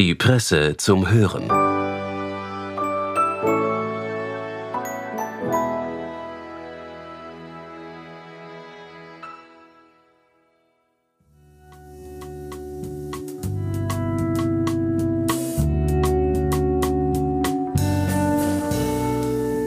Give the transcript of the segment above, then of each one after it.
Die Presse zum Hören.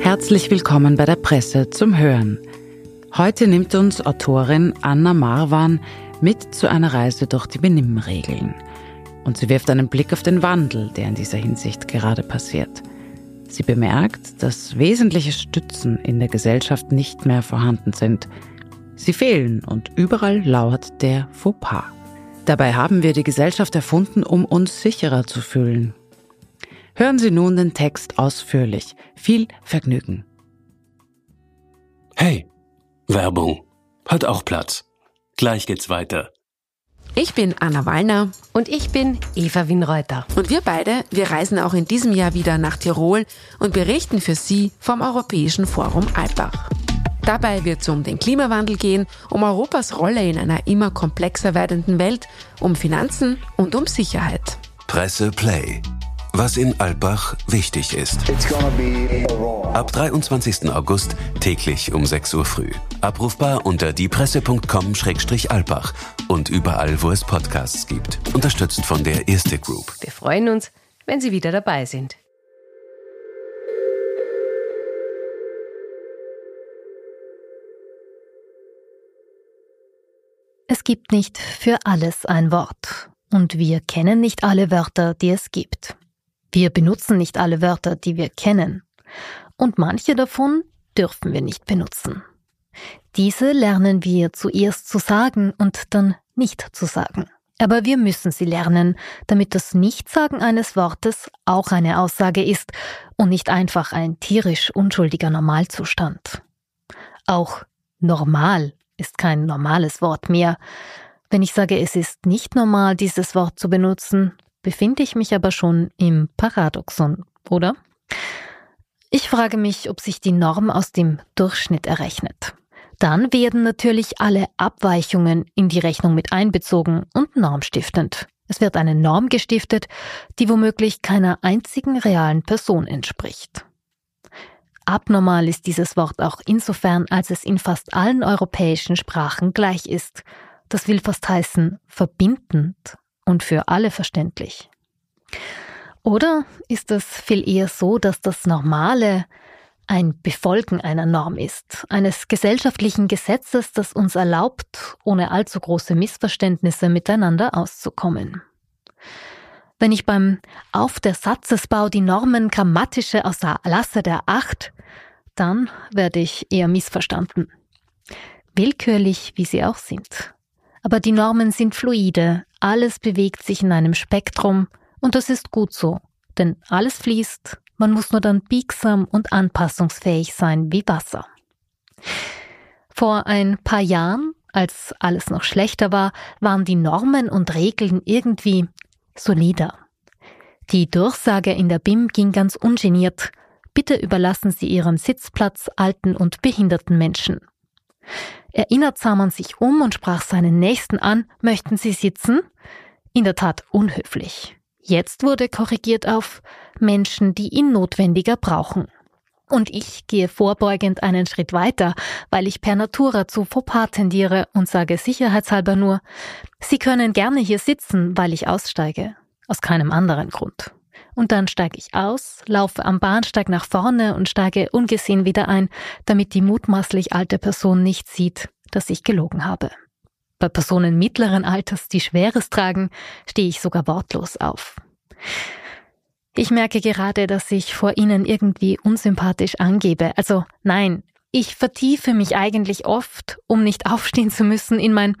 Herzlich willkommen bei der Presse zum Hören. Heute nimmt uns Autorin Anna Marwan mit zu einer Reise durch die Benimmregeln. Und sie wirft einen Blick auf den Wandel, der in dieser Hinsicht gerade passiert. Sie bemerkt, dass wesentliche Stützen in der Gesellschaft nicht mehr vorhanden sind. Sie fehlen und überall lauert der Fauxpas. Dabei haben wir die Gesellschaft erfunden, um uns sicherer zu fühlen, Hören Sie nun den Text ausführlich. Viel Vergnügen. Hey, Werbung. Hat auch Platz. Gleich geht's weiter. Ich bin Anna Wallner. Und ich bin Eva Winreuter. Und wir beide, wir reisen auch in diesem Jahr wieder nach Tirol und berichten für Sie vom Europäischen Forum Alpbach. Dabei wird es um den Klimawandel gehen, um Europas Rolle in einer immer komplexer werdenden Welt, um Finanzen und um Sicherheit. Presse Play was in Alpbach wichtig ist. Ab 23. August täglich um 6 Uhr früh. Abrufbar unter diepresse.com-alpbach und überall, wo es Podcasts gibt. Unterstützt von der Erste Group. Wir freuen uns, wenn Sie wieder dabei sind. Es gibt nicht für alles ein Wort. Und wir kennen nicht alle Wörter, die es gibt. Wir benutzen nicht alle Wörter, die wir kennen. Und manche davon dürfen wir nicht benutzen. Diese lernen wir zuerst zu sagen und dann nicht zu sagen. Aber wir müssen sie lernen, damit das Nichtsagen eines Wortes auch eine Aussage ist und nicht einfach ein tierisch unschuldiger Normalzustand. Auch normal ist kein normales Wort mehr. Wenn ich sage, es ist nicht normal, dieses Wort zu benutzen, befinde ich mich aber schon im Paradoxon, oder? Ich frage mich, ob sich die Norm aus dem Durchschnitt errechnet. Dann werden natürlich alle Abweichungen in die Rechnung mit einbezogen und normstiftend. Es wird eine Norm gestiftet, die womöglich keiner einzigen realen Person entspricht. Abnormal ist dieses Wort auch insofern, als es in fast allen europäischen Sprachen gleich ist. Das will fast heißen verbindend und für alle verständlich. Oder ist es viel eher so, dass das Normale ein Befolgen einer Norm ist, eines gesellschaftlichen Gesetzes, das uns erlaubt, ohne allzu große Missverständnisse miteinander auszukommen? Wenn ich beim Auf der Satzesbau die Normen grammatische außer Lasse der Acht, dann werde ich eher missverstanden. Willkürlich, wie sie auch sind. Aber die Normen sind fluide, alles bewegt sich in einem Spektrum und das ist gut so, denn alles fließt, man muss nur dann biegsam und anpassungsfähig sein wie Wasser. Vor ein paar Jahren, als alles noch schlechter war, waren die Normen und Regeln irgendwie solider. Die Durchsage in der BIM ging ganz ungeniert. Bitte überlassen Sie Ihren Sitzplatz alten und behinderten Menschen. Erinnert sah man sich um und sprach seinen Nächsten an, möchten Sie sitzen? In der Tat unhöflich. Jetzt wurde korrigiert auf Menschen, die ihn notwendiger brauchen. Und ich gehe vorbeugend einen Schritt weiter, weil ich per Natura zu Fauxpas tendiere und sage sicherheitshalber nur, Sie können gerne hier sitzen, weil ich aussteige. Aus keinem anderen Grund. Und dann steige ich aus, laufe am Bahnsteig nach vorne und steige ungesehen wieder ein, damit die mutmaßlich alte Person nicht sieht, dass ich gelogen habe. Bei Personen mittleren Alters, die Schweres tragen, stehe ich sogar wortlos auf. Ich merke gerade, dass ich vor Ihnen irgendwie unsympathisch angebe. Also nein, ich vertiefe mich eigentlich oft, um nicht aufstehen zu müssen, in mein,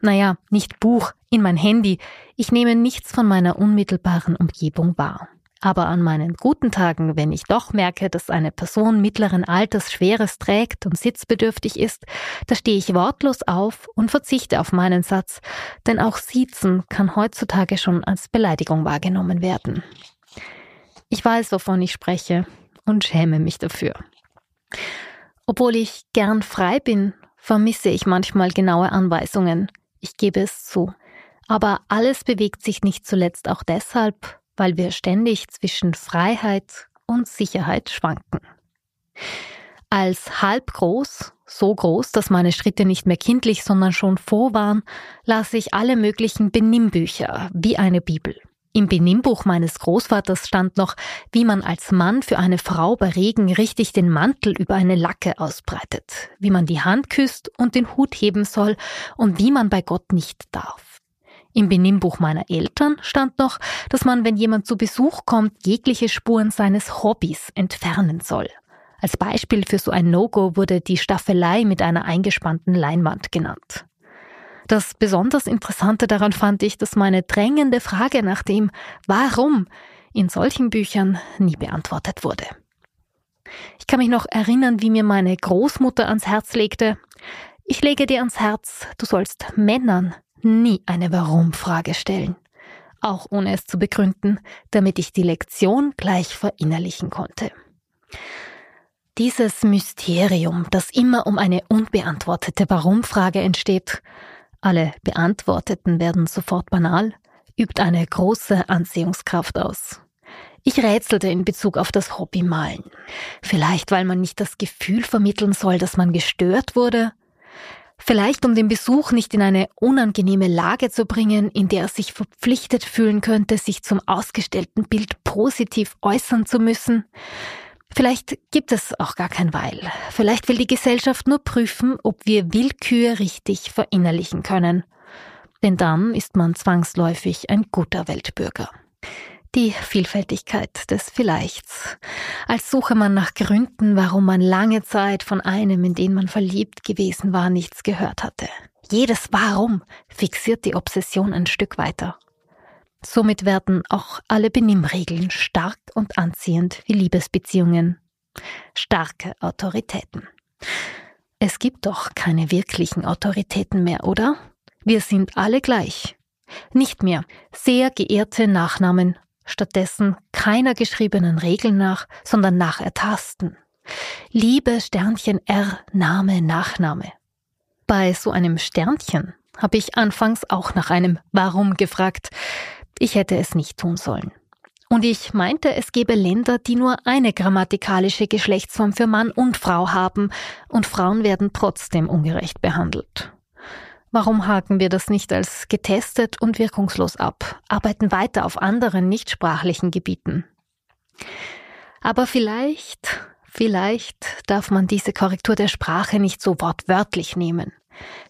naja, nicht Buch, in mein Handy. Ich nehme nichts von meiner unmittelbaren Umgebung wahr. Aber an meinen guten Tagen, wenn ich doch merke, dass eine Person mittleren Alters Schweres trägt und sitzbedürftig ist, da stehe ich wortlos auf und verzichte auf meinen Satz, denn auch Siezen kann heutzutage schon als Beleidigung wahrgenommen werden. Ich weiß, wovon ich spreche und schäme mich dafür. Obwohl ich gern frei bin, vermisse ich manchmal genaue Anweisungen. Ich gebe es zu. Aber alles bewegt sich nicht zuletzt auch deshalb, weil wir ständig zwischen Freiheit und Sicherheit schwanken. Als halb groß, so groß, dass meine Schritte nicht mehr kindlich, sondern schon froh waren, las ich alle möglichen Benimmbücher, wie eine Bibel. Im Benimmbuch meines Großvaters stand noch, wie man als Mann für eine Frau bei Regen richtig den Mantel über eine Lacke ausbreitet, wie man die Hand küsst und den Hut heben soll und wie man bei Gott nicht darf. Im Benimmbuch meiner Eltern stand noch, dass man, wenn jemand zu Besuch kommt, jegliche Spuren seines Hobbys entfernen soll. Als Beispiel für so ein No-Go wurde die Staffelei mit einer eingespannten Leinwand genannt. Das besonders Interessante daran fand ich, dass meine drängende Frage nach dem Warum in solchen Büchern nie beantwortet wurde. Ich kann mich noch erinnern, wie mir meine Großmutter ans Herz legte, ich lege dir ans Herz, du sollst Männern nie eine Warum-Frage stellen, auch ohne es zu begründen, damit ich die Lektion gleich verinnerlichen konnte. Dieses Mysterium, das immer um eine unbeantwortete Warum-Frage entsteht, alle Beantworteten werden sofort banal, übt eine große Anziehungskraft aus. Ich rätselte in Bezug auf das Hobby Malen. Vielleicht, weil man nicht das Gefühl vermitteln soll, dass man gestört wurde. Vielleicht, um den Besuch nicht in eine unangenehme Lage zu bringen, in der er sich verpflichtet fühlen könnte, sich zum ausgestellten Bild positiv äußern zu müssen. Vielleicht gibt es auch gar kein Weil. Vielleicht will die Gesellschaft nur prüfen, ob wir Willkür richtig verinnerlichen können. Denn dann ist man zwangsläufig ein guter Weltbürger. Die Vielfältigkeit des Vielleichts. Als suche man nach Gründen, warum man lange Zeit von einem, in den man verliebt gewesen war, nichts gehört hatte. Jedes Warum fixiert die Obsession ein Stück weiter. Somit werden auch alle Benimmregeln stark und anziehend wie Liebesbeziehungen. Starke Autoritäten. Es gibt doch keine wirklichen Autoritäten mehr, oder? Wir sind alle gleich. Nicht mehr sehr geehrte Nachnamen, stattdessen keiner geschriebenen Regel nach, sondern nach Ertasten. Liebe Sternchen R, Name, Nachname. Bei so einem Sternchen habe ich anfangs auch nach einem Warum gefragt, ich hätte es nicht tun sollen. Und ich meinte, es gebe Länder, die nur eine grammatikalische Geschlechtsform für Mann und Frau haben, und Frauen werden trotzdem ungerecht behandelt. Warum haken wir das nicht als getestet und wirkungslos ab, arbeiten weiter auf anderen nichtsprachlichen Gebieten? Aber vielleicht, vielleicht darf man diese Korrektur der Sprache nicht so wortwörtlich nehmen.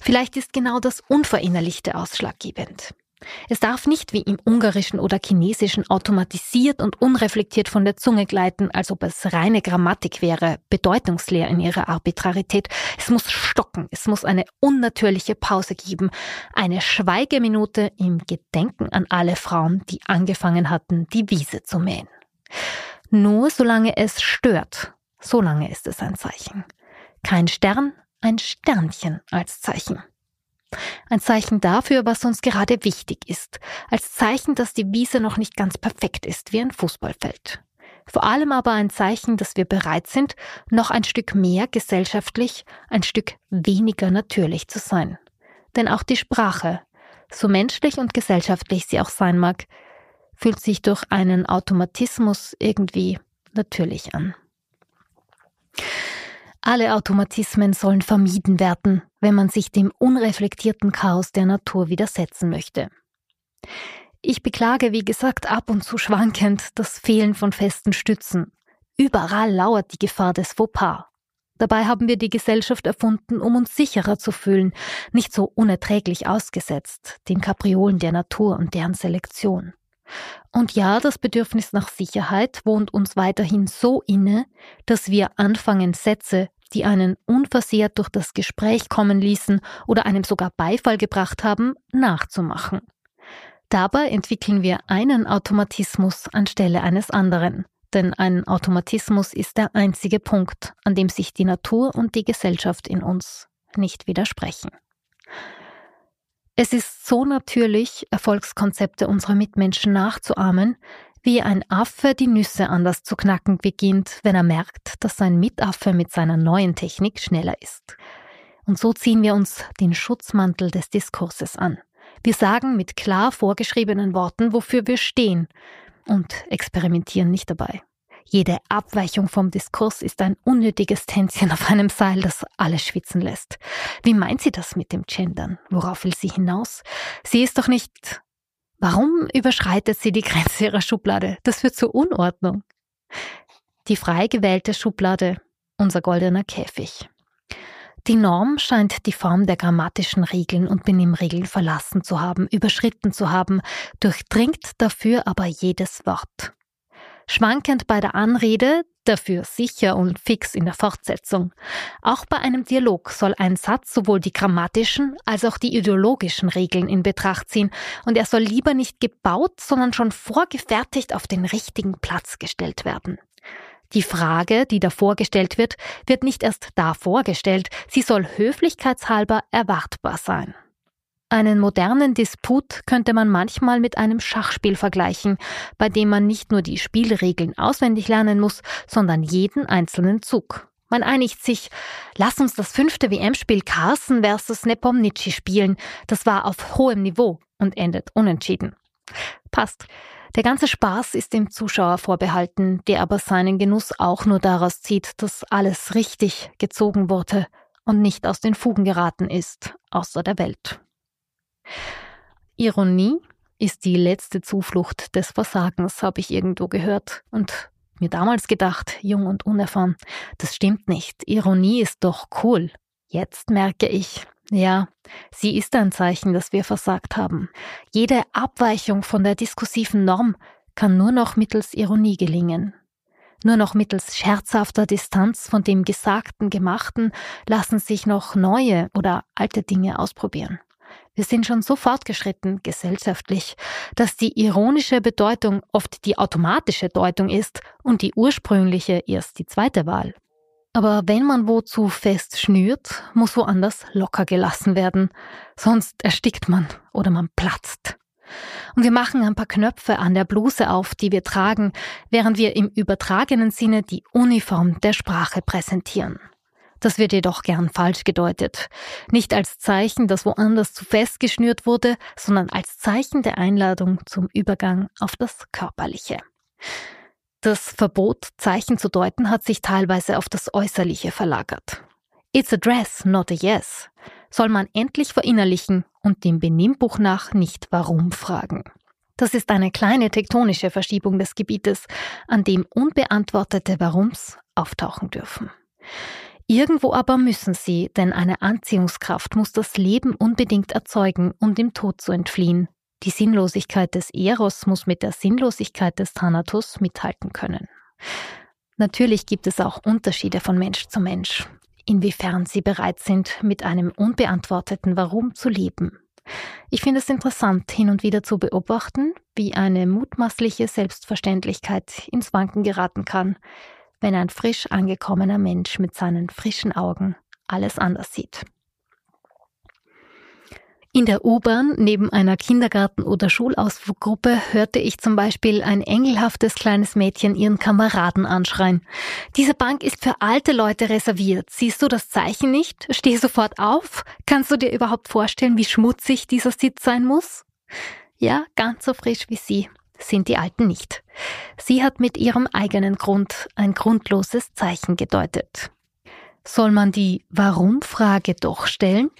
Vielleicht ist genau das Unverinnerlichte ausschlaggebend. Es darf nicht wie im Ungarischen oder Chinesischen automatisiert und unreflektiert von der Zunge gleiten, als ob es reine Grammatik wäre, bedeutungsleer in ihrer Arbitrarität. Es muss stocken, es muss eine unnatürliche Pause geben, eine Schweigeminute im Gedenken an alle Frauen, die angefangen hatten, die Wiese zu mähen. Nur solange es stört, solange ist es ein Zeichen. Kein Stern, ein Sternchen als Zeichen. Ein Zeichen dafür, was uns gerade wichtig ist. Als Zeichen, dass die Wiese noch nicht ganz perfekt ist wie ein Fußballfeld. Vor allem aber ein Zeichen, dass wir bereit sind, noch ein Stück mehr gesellschaftlich, ein Stück weniger natürlich zu sein. Denn auch die Sprache, so menschlich und gesellschaftlich sie auch sein mag, fühlt sich durch einen Automatismus irgendwie natürlich an. Alle Automatismen sollen vermieden werden, wenn man sich dem unreflektierten Chaos der Natur widersetzen möchte. Ich beklage, wie gesagt, ab und zu schwankend das Fehlen von festen Stützen. Überall lauert die Gefahr des Fauxpas. Dabei haben wir die Gesellschaft erfunden, um uns sicherer zu fühlen, nicht so unerträglich ausgesetzt, den Kapriolen der Natur und deren Selektion. Und ja, das Bedürfnis nach Sicherheit wohnt uns weiterhin so inne, dass wir anfangen, Sätze die einen unversehrt durch das Gespräch kommen ließen oder einem sogar Beifall gebracht haben, nachzumachen. Dabei entwickeln wir einen Automatismus anstelle eines anderen, denn ein Automatismus ist der einzige Punkt, an dem sich die Natur und die Gesellschaft in uns nicht widersprechen. Es ist so natürlich, Erfolgskonzepte unserer Mitmenschen nachzuahmen, wie ein Affe die Nüsse anders zu knacken beginnt, wenn er merkt, dass sein Mitaffe mit seiner neuen Technik schneller ist. Und so ziehen wir uns den Schutzmantel des Diskurses an. Wir sagen mit klar vorgeschriebenen Worten, wofür wir stehen. und experimentieren nicht dabei. Jede Abweichung vom Diskurs ist ein unnötiges Tänzchen auf einem Seil, das alle schwitzen lässt. Wie meint sie das mit dem Gendern? Worauf will sie hinaus? Sie ist doch nicht. Warum überschreitet sie die Grenze ihrer Schublade? Das führt zur Unordnung. Die frei gewählte Schublade, unser goldener Käfig. Die Norm scheint die Form der grammatischen Regeln und Benimmregeln verlassen zu haben, überschritten zu haben, durchdringt dafür aber jedes Wort schwankend bei der Anrede, dafür sicher und fix in der Fortsetzung. Auch bei einem Dialog soll ein Satz sowohl die grammatischen als auch die ideologischen Regeln in Betracht ziehen und er soll lieber nicht gebaut, sondern schon vorgefertigt auf den richtigen Platz gestellt werden. Die Frage, die davor gestellt wird, wird nicht erst da vorgestellt, sie soll höflichkeitshalber erwartbar sein. Einen modernen Disput könnte man manchmal mit einem Schachspiel vergleichen, bei dem man nicht nur die Spielregeln auswendig lernen muss, sondern jeden einzelnen Zug. Man einigt sich, lass uns das fünfte WM-Spiel Carson versus Nepomniachtchi spielen. Das war auf hohem Niveau und endet unentschieden. Passt. Der ganze Spaß ist dem Zuschauer vorbehalten, der aber seinen Genuss auch nur daraus zieht, dass alles richtig gezogen wurde und nicht aus den Fugen geraten ist, außer der Welt. Ironie ist die letzte Zuflucht des Versagens, habe ich irgendwo gehört und mir damals gedacht, jung und unerfahren, das stimmt nicht. Ironie ist doch cool. Jetzt merke ich, ja, sie ist ein Zeichen, dass wir versagt haben. Jede Abweichung von der diskursiven Norm kann nur noch mittels Ironie gelingen. Nur noch mittels scherzhafter Distanz von dem Gesagten, Gemachten lassen sich noch neue oder alte Dinge ausprobieren. Wir sind schon so fortgeschritten gesellschaftlich, dass die ironische Bedeutung oft die automatische Deutung ist und die ursprüngliche erst die zweite Wahl. Aber wenn man wozu fest schnürt, muss woanders locker gelassen werden, sonst erstickt man oder man platzt. Und wir machen ein paar Knöpfe an der Bluse auf, die wir tragen, während wir im übertragenen Sinne die Uniform der Sprache präsentieren. Das wird jedoch gern falsch gedeutet. Nicht als Zeichen, das woanders zu fest geschnürt wurde, sondern als Zeichen der Einladung zum Übergang auf das Körperliche. Das Verbot, Zeichen zu deuten, hat sich teilweise auf das Äußerliche verlagert. It's a dress, not a yes. Soll man endlich verinnerlichen und dem Benimmbuch nach nicht warum fragen. Das ist eine kleine tektonische Verschiebung des Gebietes, an dem unbeantwortete Warums auftauchen dürfen. Irgendwo aber müssen sie, denn eine Anziehungskraft muss das Leben unbedingt erzeugen, um dem Tod zu entfliehen. Die Sinnlosigkeit des Eros muss mit der Sinnlosigkeit des Thanatos mithalten können. Natürlich gibt es auch Unterschiede von Mensch zu Mensch, inwiefern sie bereit sind, mit einem unbeantworteten Warum zu leben. Ich finde es interessant, hin und wieder zu beobachten, wie eine mutmaßliche Selbstverständlichkeit ins Wanken geraten kann, wenn ein frisch angekommener Mensch mit seinen frischen Augen alles anders sieht. In der U-Bahn neben einer Kindergarten- oder Schulausfluggruppe hörte ich zum Beispiel ein engelhaftes kleines Mädchen ihren Kameraden anschreien. Diese Bank ist für alte Leute reserviert. Siehst du das Zeichen nicht? Steh sofort auf. Kannst du dir überhaupt vorstellen, wie schmutzig dieser Sitz sein muss? Ja, ganz so frisch wie sie sind die Alten nicht. Sie hat mit ihrem eigenen Grund ein grundloses Zeichen gedeutet. Soll man die Warum-Frage doch stellen?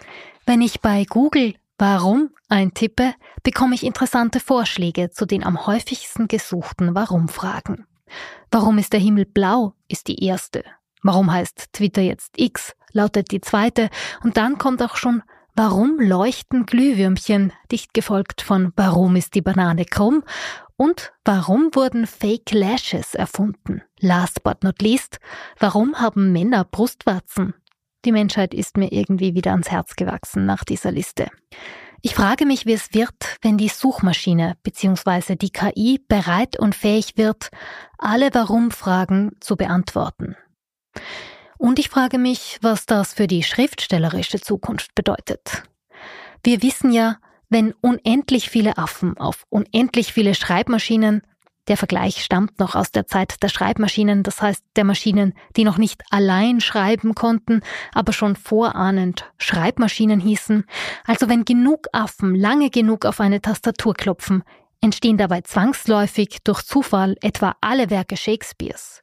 Wenn ich bei Google Warum eintippe, bekomme ich interessante Vorschläge zu den am häufigsten gesuchten Warum-Fragen. Warum ist der Himmel blau, ist die erste. Warum heißt Twitter jetzt X, lautet die zweite. Und dann kommt auch schon Warum leuchten Glühwürmchen, dicht gefolgt von Warum ist die Banane krumm und warum wurden Fake Lashes erfunden? Last but not least, warum haben Männer Brustwarzen? Die Menschheit ist mir irgendwie wieder ans Herz gewachsen nach dieser Liste. Ich frage mich, wie es wird, wenn die Suchmaschine bzw. die KI bereit und fähig wird, alle Warum-Fragen zu beantworten. Und ich frage mich, was das für die schriftstellerische Zukunft bedeutet. Wir wissen ja, wenn unendlich viele Affen auf unendlich viele Schreibmaschinen, der Vergleich stammt noch aus der Zeit der Schreibmaschinen, das heißt der Maschinen, die noch nicht allein schreiben konnten, aber schon vorahnend Schreibmaschinen hießen, also wenn genug Affen lange genug auf eine Tastatur klopfen, Entstehen dabei zwangsläufig durch Zufall etwa alle Werke Shakespeares?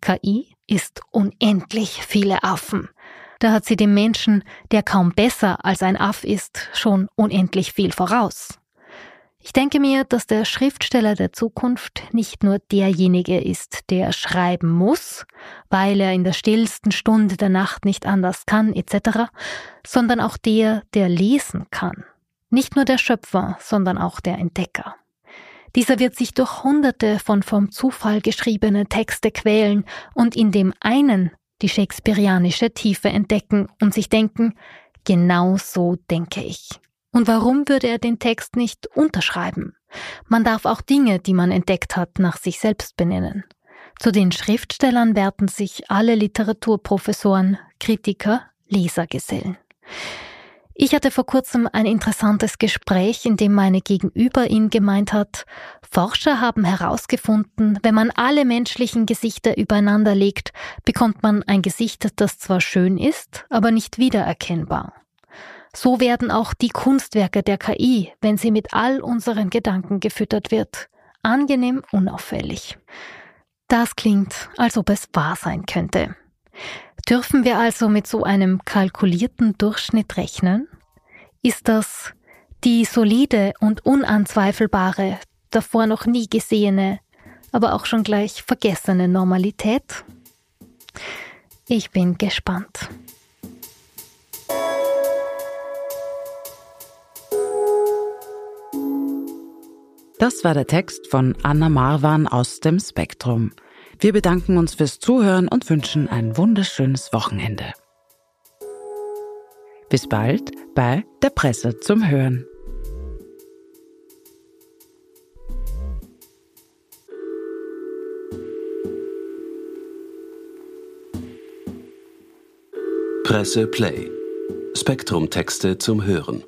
KI ist unendlich viele Affen. Da hat sie dem Menschen, der kaum besser als ein Aff ist, schon unendlich viel voraus. Ich denke mir, dass der Schriftsteller der Zukunft nicht nur derjenige ist, der schreiben muss, weil er in der stillsten Stunde der Nacht nicht anders kann, etc., sondern auch der, der lesen kann. Nicht nur der Schöpfer, sondern auch der Entdecker. Dieser wird sich durch hunderte von vom Zufall geschriebene Texte quälen und in dem einen die shakespearianische Tiefe entdecken und sich denken, genau so denke ich. Und warum würde er den Text nicht unterschreiben? Man darf auch Dinge, die man entdeckt hat, nach sich selbst benennen. Zu den Schriftstellern werten sich alle Literaturprofessoren, Kritiker, Lesergesellen. Ich hatte vor kurzem ein interessantes Gespräch, in dem meine Gegenüber ihn gemeint hat, Forscher haben herausgefunden, wenn man alle menschlichen Gesichter übereinander legt, bekommt man ein Gesicht, das zwar schön ist, aber nicht wiedererkennbar. So werden auch die Kunstwerke der KI, wenn sie mit all unseren Gedanken gefüttert wird, angenehm unauffällig. Das klingt, als ob es wahr sein könnte. Dürfen wir also mit so einem kalkulierten Durchschnitt rechnen? Ist das die solide und unanzweifelbare, davor noch nie gesehene, aber auch schon gleich vergessene Normalität? Ich bin gespannt. Das war der Text von Anna Marwan aus dem Spektrum. Wir bedanken uns fürs Zuhören und wünschen ein wunderschönes Wochenende. Bis bald bei der Presse zum Hören. Presse Play. Spektrum Texte zum Hören.